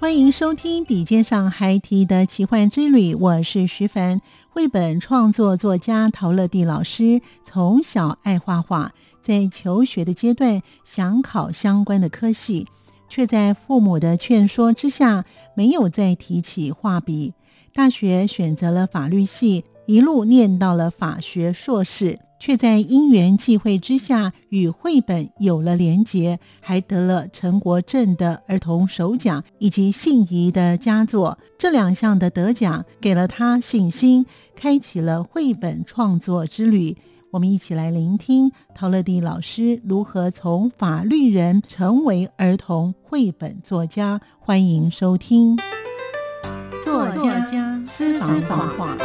欢迎收听《笔尖上孩提的奇幻之旅》，我是徐凡，绘本创作作家陶乐蒂老师，从小爱画画。在求学的阶段，想考相关的科系，却在父母的劝说之下，没有再提起画笔。大学选择了法律系，一路念到了法学硕士，却在因缘际会之下，与绘本有了连结，还得了陈国正的儿童首奖以及信宜的佳作。这两项的得奖，给了他信心，开启了绘本创作之旅。我们一起来聆听陶乐蒂老师如何从法律人成为儿童绘本作家。欢迎收听作家私房话。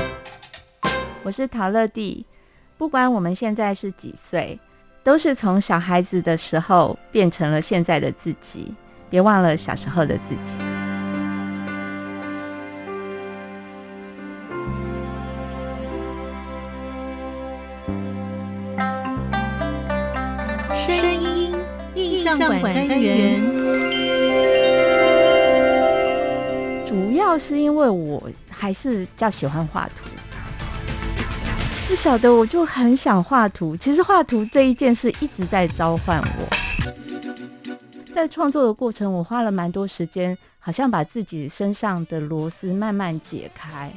我是陶乐蒂。不管我们现在是几岁，都是从小孩子的时候变成了现在的自己。别忘了小时候的自己。声音印象馆单元，主要是因为我还是较喜欢画图，不晓得我就很想画图。其实画图这一件事一直在召唤我，在创作的过程，我花了蛮多时间，好像把自己身上的螺丝慢慢解开。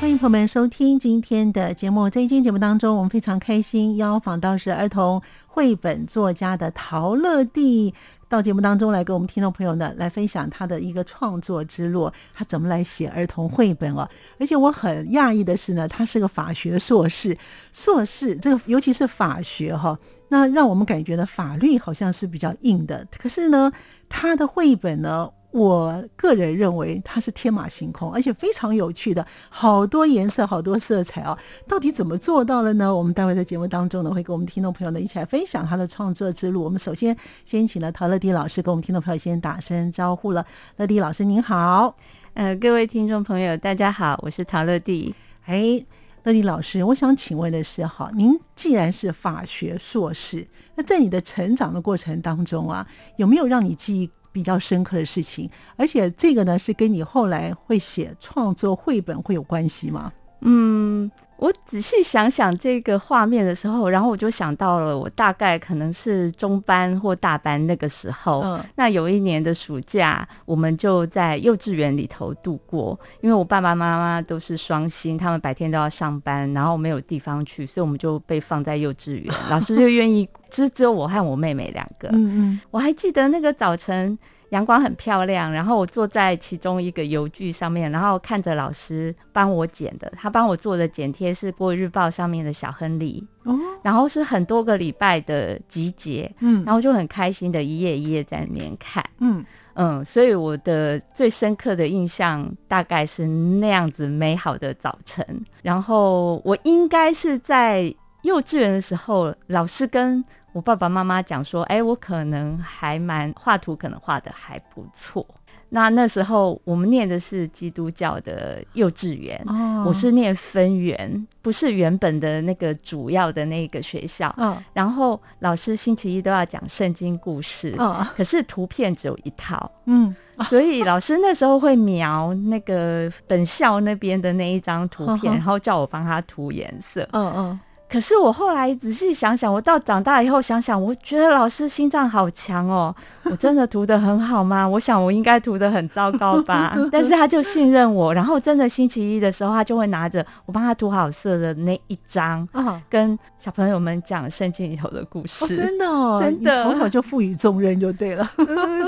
欢迎朋友们收听今天的节目，在今天节目当中，我们非常开心邀访到是儿童。绘本作家的陶乐蒂到节目当中来，跟我们听众朋友呢来分享他的一个创作之路，他怎么来写儿童绘本哦。而且我很讶异的是呢，他是个法学硕士，硕士这个尤其是法学哈，那让我们感觉呢法律好像是比较硬的，可是呢他的绘本呢。我个人认为它是天马行空，而且非常有趣的，好多颜色，好多色彩哦。到底怎么做到了呢？我们待会在节目当中呢，会跟我们听众朋友呢一起来分享他的创作之路。我们首先先请了陶乐迪老师跟我们听众朋友先打声招呼了。乐迪老师您好，呃，各位听众朋友大家好，我是陶乐迪。哎，乐迪老师，我想请问的是，哈，您既然是法学硕士，那在你的成长的过程当中啊，有没有让你记忆？比较深刻的事情，而且这个呢是跟你后来会写创作绘本会有关系吗？嗯。我仔细想想这个画面的时候，然后我就想到了，我大概可能是中班或大班那个时候。嗯，那有一年的暑假，我们就在幼稚园里头度过，因为我爸爸妈妈都是双薪，他们白天都要上班，然后没有地方去，所以我们就被放在幼稚园。老师就愿意，其实只有我和我妹妹两个。嗯嗯，我还记得那个早晨。阳光很漂亮，然后我坐在其中一个油锯上面，然后看着老师帮我剪的，他帮我做的剪贴是《过日报》上面的小亨利，哦，然后是很多个礼拜的集结，嗯，然后就很开心的一页一页在里面看，嗯。嗯，所以我的最深刻的印象大概是那样子美好的早晨，然后我应该是在幼稚园的时候，老师跟。我爸爸妈妈讲说：“哎，我可能还蛮画图，可能画的还不错。那那时候我们念的是基督教的幼稚园，我是念分园，不是原本的那个主要的那个学校。然后老师星期一都要讲圣经故事，可是图片只有一套。嗯，所以老师那时候会描那个本校那边的那一张图片，然后叫我帮他涂颜色。嗯嗯。”可是我后来仔细想想，我到长大以后想想，我觉得老师心脏好强哦。我真的涂的很好吗？我想我应该涂的很糟糕吧。但是他就信任我，然后真的星期一的时候，他就会拿着我帮他涂好色的那一张，跟小朋友们讲圣经里头的故事。真的，真的，从小就赋予重任就对了。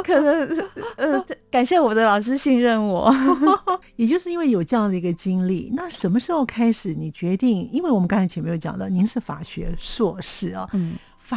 可能呃，感谢我的老师信任我。也就是因为有这样的一个经历，那什么时候开始你决定？因为我们刚才前面有讲到。您是法学硕士啊，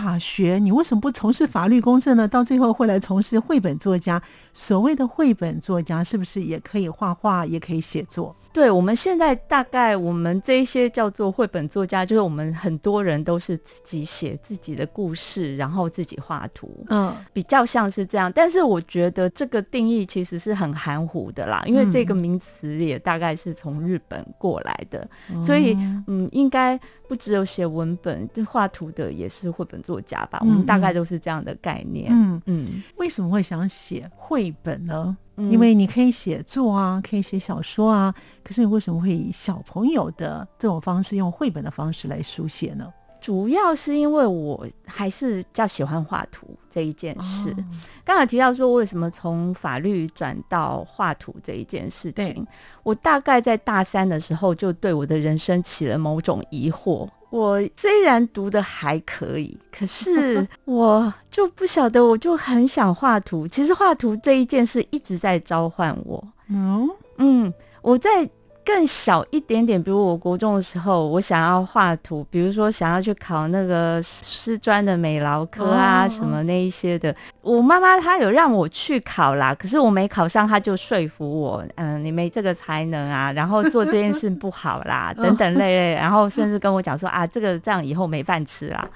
法学，你为什么不从事法律公正呢？到最后会来从事绘本作家。所谓的绘本作家，是不是也可以画画，也可以写作？对，我们现在大概我们这些叫做绘本作家，就是我们很多人都是自己写自己的故事，然后自己画图，嗯，比较像是这样。但是我觉得这个定义其实是很含糊的啦，因为这个名词也大概是从日本过来的，所以嗯，应该不只有写文本，就画图的也是绘本作家吧？我们大概都是这样的概念。嗯嗯，为什么会想写绘本呢？因为你可以写作啊，可以写小说啊，可是你为什么会以小朋友的这种方式，用绘本的方式来书写呢？主要是因为我还是比较喜欢画图这一件事。刚才提到说，为什么从法律转到画图这一件事情，我大概在大三的时候就对我的人生起了某种疑惑。我虽然读的还可以，可是 我就不晓得，我就很想画图。其实画图这一件事一直在召唤我。嗯嗯，我在。更小一点点，比如我国中的时候，我想要画图，比如说想要去考那个师专的美劳科啊，什么那一些的。我妈妈她有让我去考啦，可是我没考上，她就说服我，嗯，你没这个才能啊，然后做这件事不好啦，等等类类，然后甚至跟我讲说啊，这个这样以后没饭吃啊。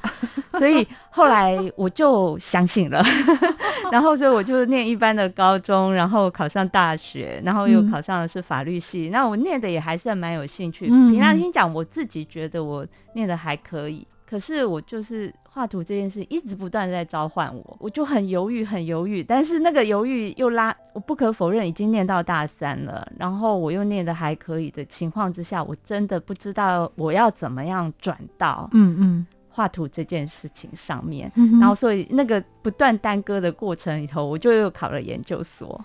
所以后来我就相信了，然后所以我就念一般的高中，然后考上大学，然后又考上的是法律系。那我念的也还算蛮有兴趣。平常心讲，我自己觉得我念的还可以。可是我就是画图这件事一直不断在召唤我，我就很犹豫，很犹豫。但是那个犹豫又拉，我不可否认已经念到大三了，然后我又念的还可以的情况之下，我真的不知道我要怎么样转到嗯嗯画图这件事情上面。然后所以那个不断耽搁的过程里头，我就又考了研究所，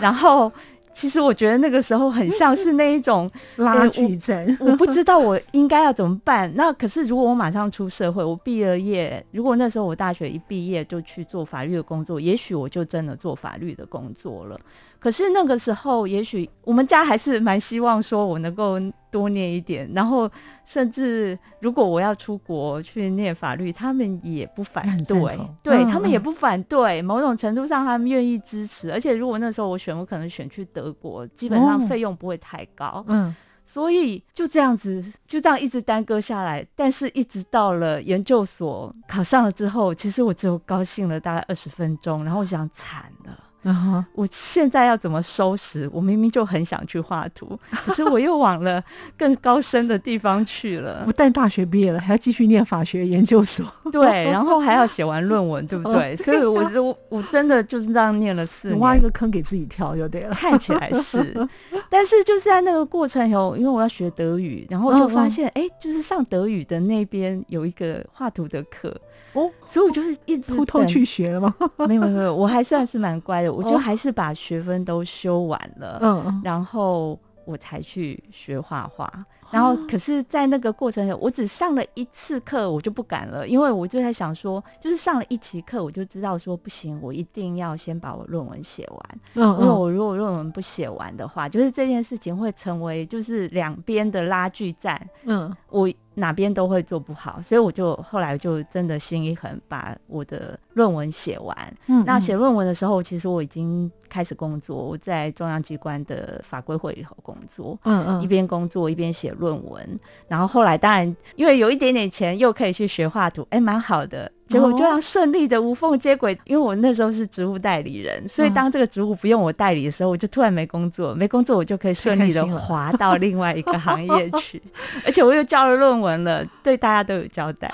然后。其实我觉得那个时候很像是那一种 拉锯战，我不知道我应该要怎么办。那可是如果我马上出社会，我毕了业，如果那时候我大学一毕业就去做法律的工作，也许我就真的做法律的工作了。可是那个时候，也许我们家还是蛮希望说我能够多念一点，然后甚至如果我要出国去念法律，他们也不反对，对他们也不反对，某种程度上他们愿意支持。而且如果那时候我选，我可能选去德国，基本上费用不会太高，嗯，所以就这样子，就这样一直耽搁下来。但是一直到了研究所考上了之后，其实我只有高兴了大概二十分钟，然后我想惨了。然后我现在要怎么收拾？我明明就很想去画图，可是我又往了更高深的地方去了。不但大学毕业了，还要继续念法学研究所。对，然后还要写完论文，对不对？所以，我我我真的就是这样念了四年，挖一个坑给自己跳就对了。看起来是，但是就是在那个过程有，因为我要学德语，然后就发现，哎，就是上德语的那边有一个画图的课。哦，所以我就是一直偷偷去学了吗？没有没有，我还算是蛮乖的，我就还是把学分都修完了，嗯，然后我才去学画画。然后，可是，在那个过程，我只上了一次课，我就不敢了，因为我就在想说，就是上了一期课，我就知道说不行，我一定要先把我论文写完。嗯，因为我如果论文不写完的话，就是这件事情会成为就是两边的拉锯战。嗯，我。哪边都会做不好，所以我就后来就真的心一横，把我的论文写完。嗯，那写论文的时候，其实我已经开始工作，我在中央机关的法规会里头工作。嗯嗯，一边工作一边写论文，然后后来当然因为有一点点钱，又可以去学画图，哎，蛮好的。结果就这样顺利的无缝接轨，因为我那时候是职务代理人，所以当这个职务不用我代理的时候，我就突然没工作，没工作我就可以顺利的滑到另外一个行业去，而且我又交了论文了，对大家都有交代，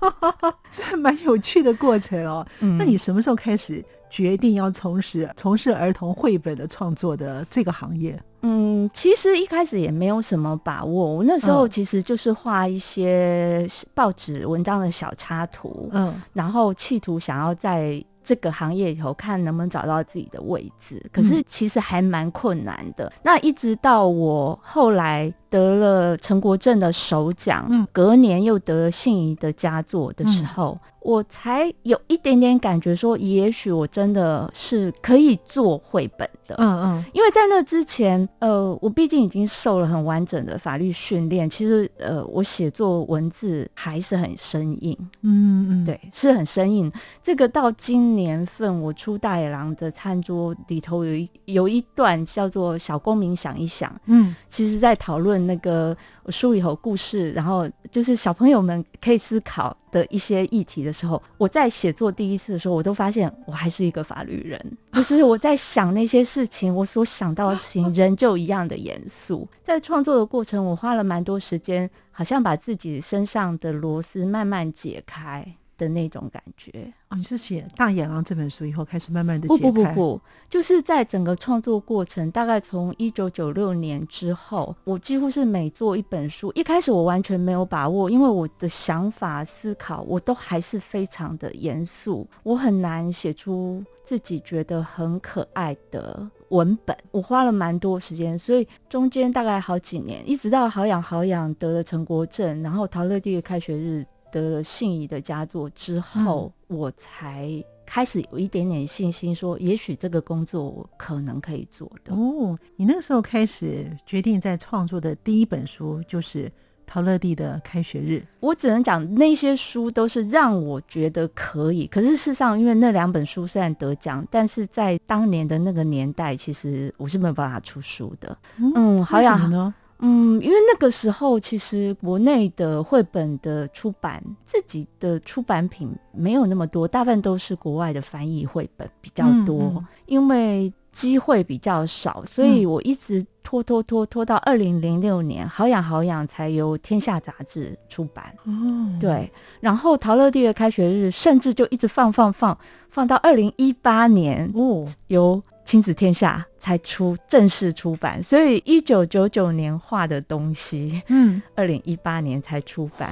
这蛮有趣的过程哦。那你什么时候开始决定要从事从事儿童绘本的创作的这个行业？嗯，其实一开始也没有什么把握。我那时候其实就是画一些报纸文章的小插图，嗯，然后企图想要在这个行业里头看能不能找到自己的位置。可是其实还蛮困难的。那一直到我后来。得了陈国正的首奖，隔年又得了信宜的佳作的时候，我才有一点点感觉，说也许我真的是可以做绘本的。嗯嗯，因为在那之前，呃，我毕竟已经受了很完整的法律训练，其实呃，我写作文字还是很生硬。嗯嗯，对，是很生硬。这个到今年份，我出大野狼的餐桌里头有一有一段叫做“小公民想一想”，嗯，其实在讨论。那个书里头故事，然后就是小朋友们可以思考的一些议题的时候，我在写作第一次的时候，我都发现我还是一个法律人，就是我在想那些事情，我所想到的事情仍旧一样的严肃。在创作的过程，我花了蛮多时间，好像把自己身上的螺丝慢慢解开。的那种感觉哦，你是写《大野狼》这本书以后开始慢慢的不不不不，就是在整个创作过程，大概从一九九六年之后，我几乎是每做一本书，一开始我完全没有把握，因为我的想法思考，我都还是非常的严肃，我很难写出自己觉得很可爱的文本，我花了蛮多时间，所以中间大概好几年，一直到好养好养得了陈国正，然后陶乐蒂的开学日。得了信宜的佳作之后，我才开始有一点点信心，说也许这个工作我可能可以做的。哦，你那个时候开始决定在创作的第一本书就是陶乐蒂的开学日。我只能讲那些书都是让我觉得可以，可是事实上，因为那两本书虽然得奖，但是在当年的那个年代，其实我是没有办法出书的。嗯，好呀。呢？嗯，因为那个时候其实国内的绘本的出版，自己的出版品没有那么多，大部分都是国外的翻译绘本比较多。因为机会比较少，所以我一直拖拖拖拖到二零零六年，好养好养才由天下杂志出版。哦，对，然后陶乐蒂的开学日，甚至就一直放放放放到二零一八年哦，由。亲子天下才出正式出版，所以一九九九年画的东西，嗯，二零一八年才出版，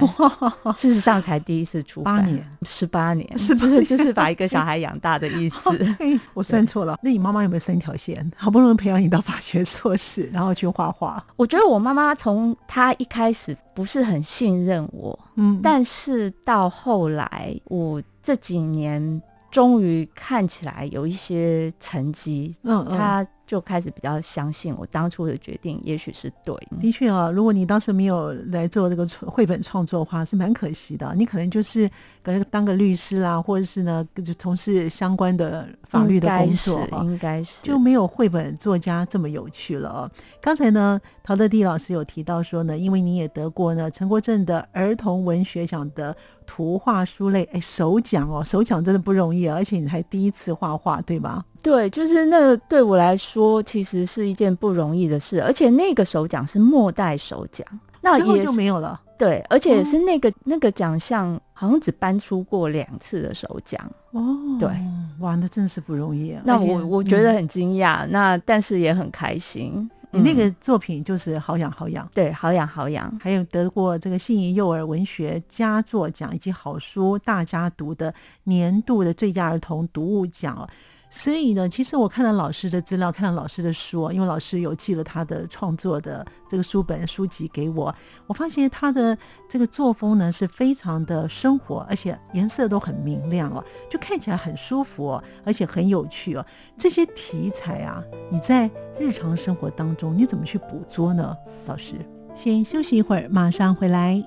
事实上才第一次出版，八年，十八年，是不是就是把一个小孩养大的意思？我算错了。那你妈妈有没有三条线？好不容易培养你到法学硕士，然后去画画？我觉得我妈妈从她一开始不是很信任我，嗯，但是到后来，我这几年。终于看起来有一些成绩，嗯，他就开始比较相信我当初的决定，也许是对。的确啊，如果你当时没有来做这个绘本创作的话，是蛮可惜的。你可能就是可能当个律师啦，或者是呢，就从事相关的法律的工作，应该是就没有绘本作家这么有趣了。刚才呢，陶德地老师有提到说呢，因为你也得过呢陈国正的儿童文学奖的。图画书类，哎，手奖哦，手奖真的不容易，而且你还第一次画画，对吧？对，就是那个对我来说，其实是一件不容易的事，而且那个手奖是末代手奖，那也就没有了。对，而且是那个那个奖项好像只颁出过两次的首奖哦。对，哇，那真是不容易啊。那我我觉得很惊讶，那但是也很开心。你那个作品就是好养好养，对，好养好养，还有得过这个信宜幼儿文学佳作奖以及好书大家读的年度的最佳儿童读物奖。所以呢，其实我看到老师的资料，看到老师的书，因为老师有寄了他的创作的这个书本书籍给我，我发现他的这个作风呢是非常的生活，而且颜色都很明亮哦，就看起来很舒服哦，而且很有趣哦。这些题材啊，你在日常生活当中你怎么去捕捉呢？老师，先休息一会儿，马上回来。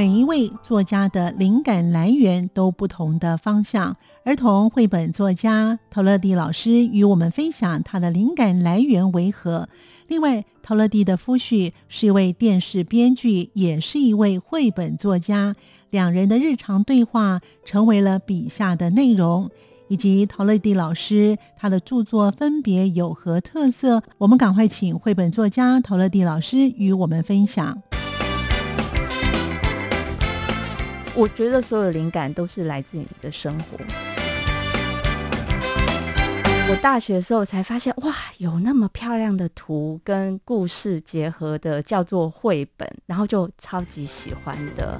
每一位作家的灵感来源都不同的方向。儿童绘本作家陶乐蒂老师与我们分享他的灵感来源为何。另外，陶乐蒂的夫婿是一位电视编剧，也是一位绘本作家。两人的日常对话成为了笔下的内容，以及陶乐蒂老师他的著作分别有何特色？我们赶快请绘本作家陶乐蒂老师与我们分享。我觉得所有灵感都是来自于你的生活。我大学的时候才发现，哇，有那么漂亮的图跟故事结合的，叫做绘本，然后就超级喜欢的。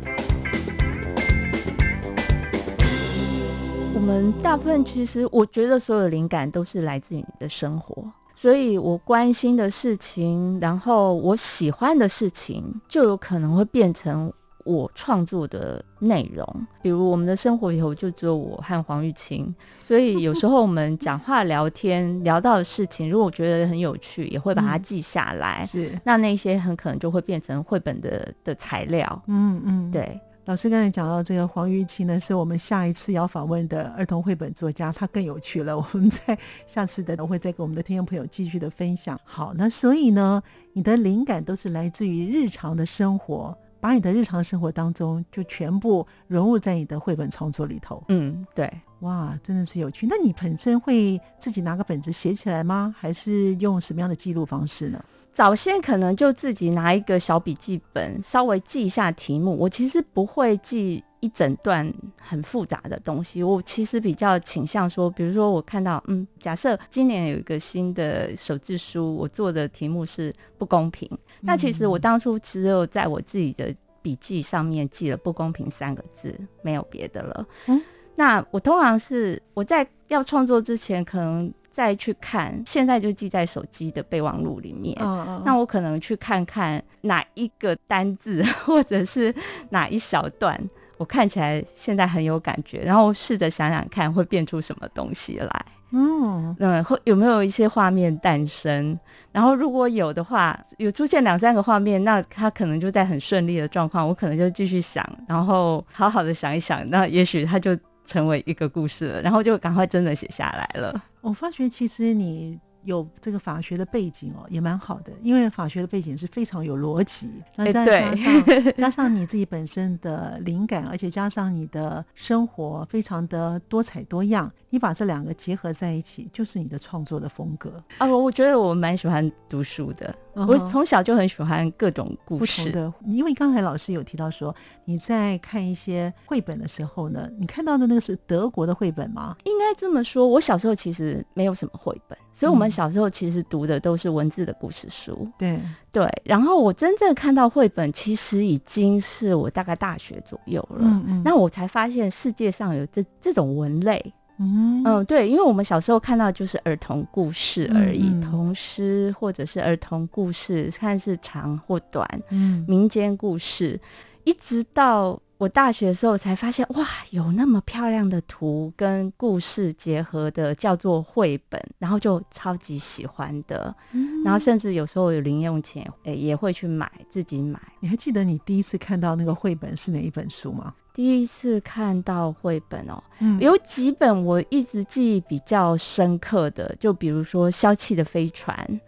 我们大部分其实，我觉得所有灵感都是来自于你的生活，所以我关心的事情，然后我喜欢的事情，就有可能会变成我创作的内容。比如我们的生活里头就只有我和黄玉清，所以有时候我们讲话聊天 聊到的事情，如果我觉得很有趣，也会把它记下来。是，那那些很可能就会变成绘本的的材料。嗯嗯，对。老师刚才讲到这个黄玉清呢，是我们下一次要访问的儿童绘本作家，他更有趣了。我们在下次的我会再跟我们的听众朋友继续的分享。好，那所以呢，你的灵感都是来自于日常的生活，把你的日常生活当中就全部融入在你的绘本创作里头。嗯，对，哇，真的是有趣。那你本身会自己拿个本子写起来吗？还是用什么样的记录方式呢？早先可能就自己拿一个小笔记本，稍微记一下题目。我其实不会记一整段很复杂的东西。我其实比较倾向说，比如说我看到，嗯，假设今年有一个新的手字书，我做的题目是不公平。那其实我当初只有在我自己的笔记上面记了“不公平”三个字，没有别的了。嗯，那我通常是我在要创作之前，可能。再去看，现在就记在手机的备忘录里面。那我可能去看看哪一个单字，或者是哪一小段，我看起来现在很有感觉，然后试着想想看会变出什么东西来。嗯，嗯，会有没有一些画面诞生？然后如果有的话，有出现两三个画面，那他可能就在很顺利的状况，我可能就继续想，然后好好的想一想，那也许他就成为一个故事了，然后就赶快真的写下来了。我发觉其实你有这个法学的背景哦，也蛮好的，因为法学的背景是非常有逻辑。那再加上 加上你自己本身的灵感，而且加上你的生活非常的多彩多样。你把这两个结合在一起，就是你的创作的风格啊！我我觉得我蛮喜欢读书的，我从小就很喜欢各种故事的。因为刚才老师有提到说，你在看一些绘本的时候呢，你看到的那个是德国的绘本吗？应该这么说，我小时候其实没有什么绘本，所以我们小时候其实读的都是文字的故事书。对对，然后我真正看到绘本，其实已经是我大概大学左右了。嗯嗯，那我才发现世界上有这这种文类。嗯。嗯，对，因为我们小时候看到就是儿童故事而已，童诗或者是儿童故事，看是长或短，嗯，民间故事，一直到我大学的时候才发现，哇，有那么漂亮的图跟故事结合的，叫做绘本，然后就超级喜欢的，然后甚至有时候有零用钱，诶，也会去买自己买。你还记得你第一次看到那个绘本是哪一本书吗？第一次看到绘本哦，有几本我一直记忆比较深刻的，就比如说《消气的飞船》，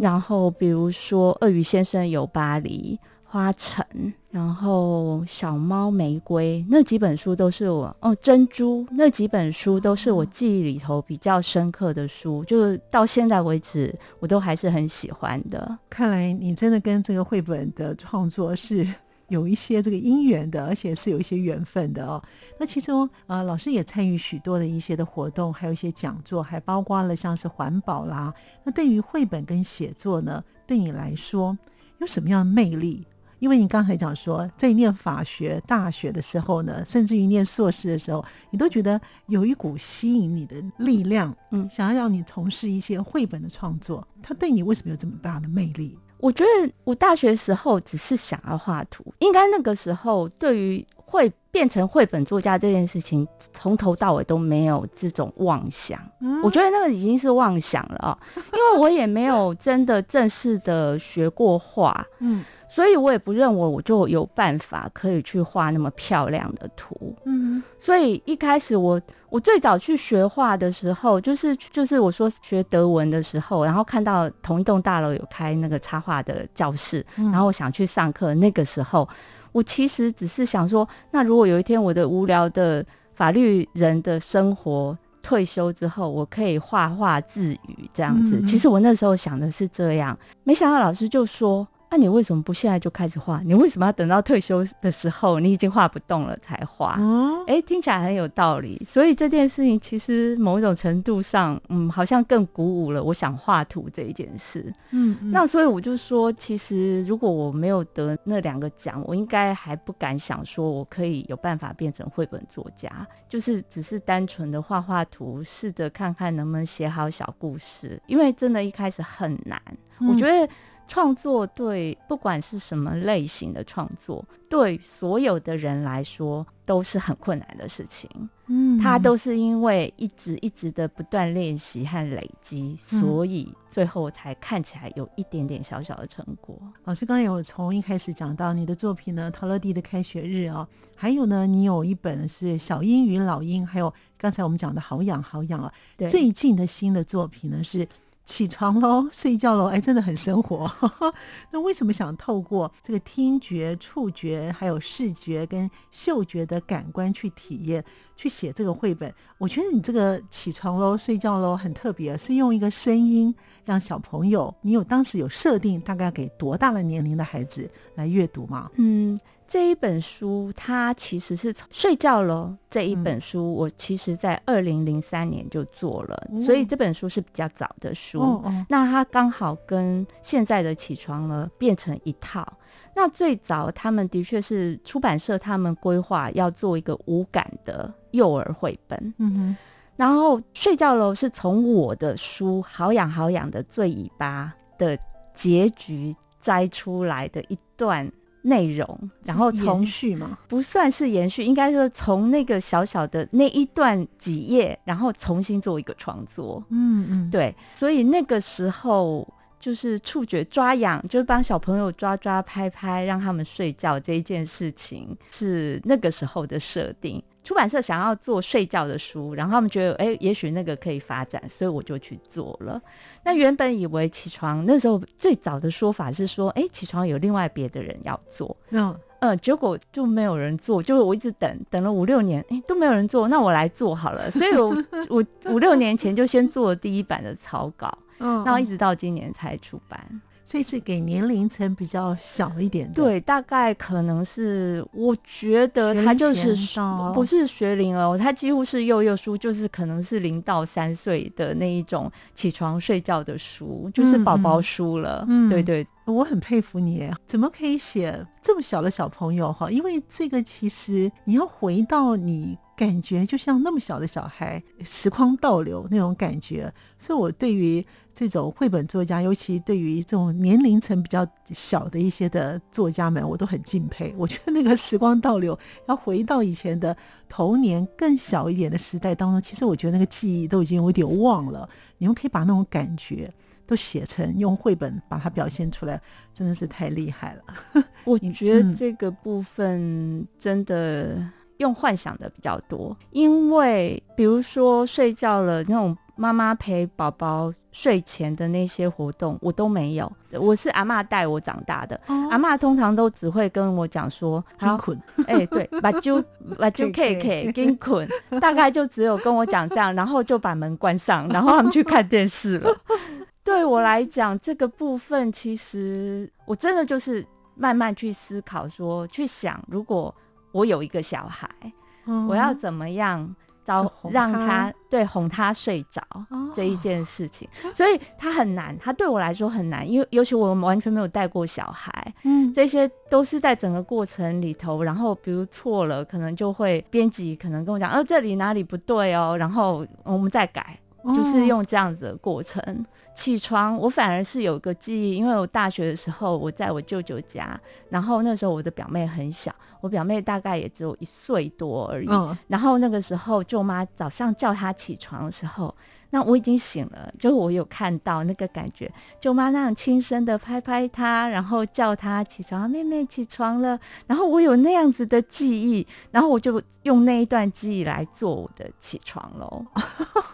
然后比如说《鳄鱼先生游巴黎》、《花城》，然后《小猫玫瑰》那几本书都是我哦，《珍珠》那几本书都是我记忆里头比较深刻的书，就是到现在为止我都还是很喜欢的。看来你真的跟这个绘本的创作是。有一些这个姻缘的，而且是有一些缘分的哦。那其中啊，老师也参与许多的一些的活动，还有一些讲座，还包括了像是环保啦。那对于绘本跟写作呢，对你来说有什么样的魅力？因为你刚才讲说，在念法学大学的时候呢，甚至于念硕士的时候，你都觉得有一股吸引你的力量，嗯，想要让你从事一些绘本的创作。它对你为什么有这么大的魅力？我觉得我大学时候只是想要画图，应该那个时候对于会变成绘本作家这件事情，从头到尾都没有这种妄想。我觉得那个已经是妄想了啊，因为我也没有真的正式的学过画，嗯，所以我也不认为我就有办法可以去画那么漂亮的图。嗯，所以一开始我我最早去学画的时候，就是就是我说学德文的时候，然后看到同一栋大楼有开那个插画的教室，然后我想去上课。那个时候，我其实只是想说，那如果有一天我的无聊的法律人的生活退休之后，我可以画画自娱这样子。其实我那时候想的是这样，没想到老师就说。那你为什么不现在就开始画？你为什么要等到退休的时候，你已经画不动了才画？哦哎，听起来很有道理。所以这件事情其实某种程度上，嗯，好像更鼓舞了我想画图这一件事。嗯，那所以我就说，其实如果我没有得那两个奖，我应该还不敢想说我可以有办法变成绘本作家，就是只是单纯的画画图，试着看看能不能写好小故事。因为真的一开始很难，我觉得。创作对不管是什么类型的创作，对所有的人来说都是很困难的事情。嗯，他都是因为一直一直的不断练习和累积，所以最后才看起来有一点点小小的成果。老师刚才有从一开始讲到你的作品呢，《陶乐蒂的开学日》哦，还有呢，你有一本是《小鹰与老鹰》，还有刚才我们讲的好养好养啊。最近的新的作品呢是。起床喽，睡觉喽，哎，真的很生活。那为什么想透过这个听觉、触觉，还有视觉跟嗅觉的感官去体验，去写这个绘本？我觉得你这个起床喽、睡觉喽很特别，是用一个声音让小朋友。你有当时有设定大概给多大的年龄的孩子来阅读吗？嗯。这一本书，它其实是从睡觉了。这一本书，我其实在二零零三年就做了，所以这本书是比较早的书。那它刚好跟现在的起床了变成一套。那最早他们的确是出版社他们规划要做一个无感的幼儿绘本。嗯哼。然后睡觉了是从我的书《好养好养的最尾巴》的结局摘出来的一段。内容，然后从续吗？不算是延续，应该说从那个小小的那一段几页，然后重新做一个创作。嗯嗯，对，所以那个时候就是触觉抓痒，就是帮小朋友抓抓拍拍，让他们睡觉这一件事情，是那个时候的设定。出版社想要做睡觉的书，然后他们觉得，哎，也许那个可以发展，所以我就去做了。那原本以为起床那时候最早的说法是说，哎，起床有另外别的人要做，嗯嗯，结果就没有人做，就是我一直等等了五六年，哎，都没有人做，那我来做好了。所以我 我五六年前就先做了第一版的草稿，嗯，然后一直到今年才出版。这次给年龄层比较小一点的，对，大概可能是，我觉得他就是不是学龄哦，他几乎是幼幼书，就是可能是零到三岁的那一种起床睡觉的书，就是宝宝书了。嗯，对对，我很佩服你，怎么可以写这么小的小朋友哈？因为这个其实你要回到你。感觉就像那么小的小孩，时光倒流那种感觉，所以我对于这种绘本作家，尤其对于这种年龄层比较小的一些的作家们，我都很敬佩。我觉得那个时光倒流，要回到以前的童年更小一点的时代当中，其实我觉得那个记忆都已经有点忘了。你们可以把那种感觉都写成用绘本把它表现出来，真的是太厉害了。我觉得这个部分真的。用幻想的比较多，因为比如说睡觉了那种妈妈陪宝宝睡前的那些活动，我都没有。我是阿妈带我长大的，阿妈通常都只会跟我讲说：“好困。”哎，对，把就把就 K K 跟捆，大概就只有跟我讲这样，然后就把门关上，然后他们去看电视了。对我来讲，这个部分其实我真的就是慢慢去思考，说去想如果。我有一个小孩，我要怎么样招让他？对哄他睡着这一件事情，所以他很难，他对我来说很难，因为尤其我完全没有带过小孩，嗯，这些都是在整个过程里头，然后比如错了，可能就会编辑可能跟我讲，哦，这里哪里不对哦，然后我们再改，就是用这样子的过程。起床，我反而是有个记忆，因为我大学的时候我在我舅舅家，然后那时候我的表妹很小，我表妹大概也只有一岁多而已。然后那个时候舅妈早上叫她起床的时候，那我已经醒了，就我有看到那个感觉，舅妈那样轻声的拍拍他，然后叫他起床，妹妹起床了。然后我有那样子的记忆，然后我就用那一段记忆来做我的起床喽。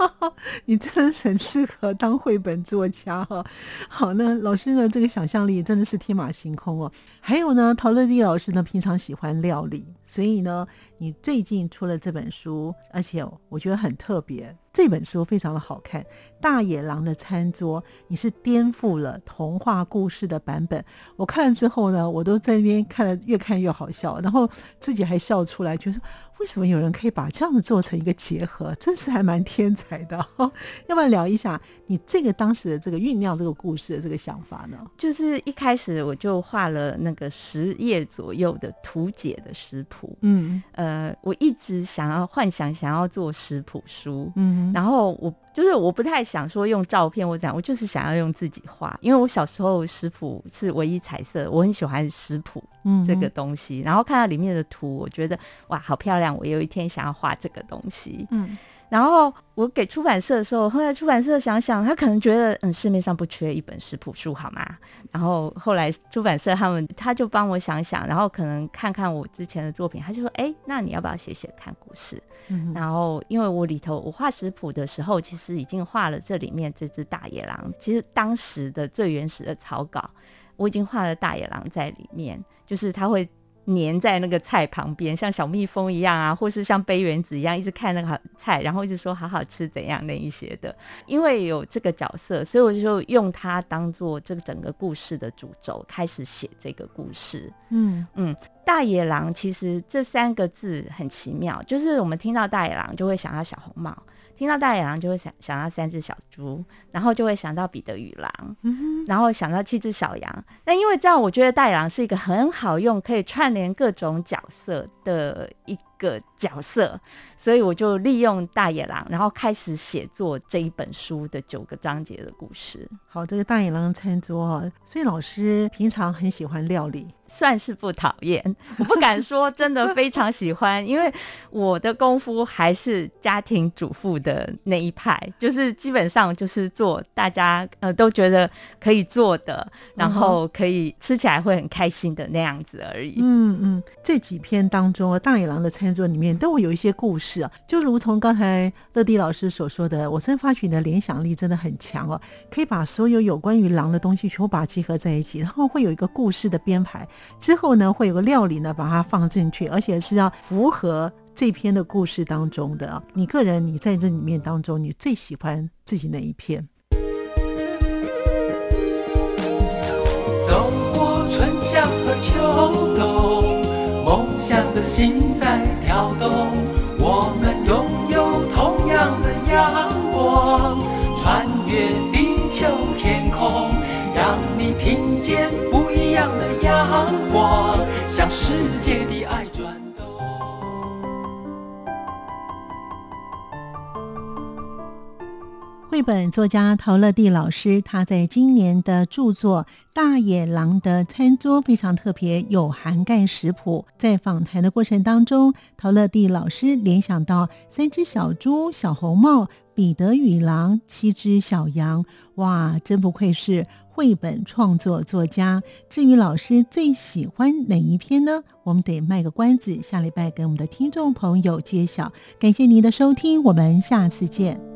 你真的很适合当绘本作家哈。好，那老师呢，这个想象力真的是天马行空哦。还有呢，陶乐蒂老师呢，平常喜欢料理，所以呢。你最近出了这本书，而且我觉得很特别。这本书非常的好看，《大野狼的餐桌》，你是颠覆了童话故事的版本。我看了之后呢，我都在那边看了，越看越好笑，然后自己还笑出来，觉得。为什么有人可以把这样子做成一个结合？真是还蛮天才的。要不要聊一下你这个当时的这个酝酿这个故事的这个想法呢？就是一开始我就画了那个十页左右的图解的食谱。嗯，呃，我一直想要幻想想要做食谱书。嗯，然后我。就是我不太想说用照片我讲，我就是想要用自己画，因为我小时候食谱是唯一彩色，我很喜欢食谱。这个东西。然后看到里面的图，我觉得哇，好漂亮！我有一天想要画这个东西。嗯。然后我给出版社的时候，后来出版社想想，他可能觉得嗯市面上不缺一本食谱书，好吗？然后后来出版社他们他就帮我想想，然后可能看看我之前的作品，他就说哎，那你要不要写写看故事？嗯然后因为我里头我画食谱的时候，其实已经画了这里面这只大野狼，其实当时的最原始的草稿，我已经画了大野狼在里面，就是他会。粘在那个菜旁边，像小蜜蜂一样啊，或是像杯原子一样，一直看那个菜，然后一直说好好吃怎样那一些的。因为有这个角色，所以我就用它当做这个整个故事的主轴，开始写这个故事。嗯嗯，大野狼其实这三个字很奇妙，就是我们听到大野狼就会想到小红帽。听到大野狼就会想想到三只小猪，然后就会想到彼得与狼，然后想到七只小羊。那因为这样，我觉得大野狼是一个很好用，可以串联各种角色的一。个角色，所以我就利用大野狼，然后开始写作这一本书的九个章节的故事。好，这个大野狼餐桌哈，所以老师平常很喜欢料理，算是不讨厌，我不敢说真的非常喜欢，因为我的功夫还是家庭主妇的那一派，就是基本上就是做大家呃都觉得可以做的，然后可以吃起来会很开心的那样子而已。嗯嗯，这几篇当中，大野狼的餐。餐桌里面都会有一些故事啊，就如同刚才乐迪老师所说的，我真发觉你的联想力真的很强哦，可以把所有有关于狼的东西全部把它集合在一起，然后会有一个故事的编排，之后呢会有个料理呢把它放进去，而且是要符合这篇的故事当中的。你个人你在这里面当中，你最喜欢自己哪一篇？的心在。跳动，我们拥有同样的阳光，穿越地球天空，让你听见不一样的阳光，向世界本作家陶乐蒂老师，他在今年的著作。大野狼的餐桌非常特别，有涵盖食谱。在访谈的过程当中，陶乐蒂老师联想到三只小猪、小红帽、彼得与狼、七只小羊。哇，真不愧是绘本创作作家。至于老师最喜欢哪一篇呢？我们得卖个关子，下礼拜给我们的听众朋友揭晓。感谢您的收听，我们下次见。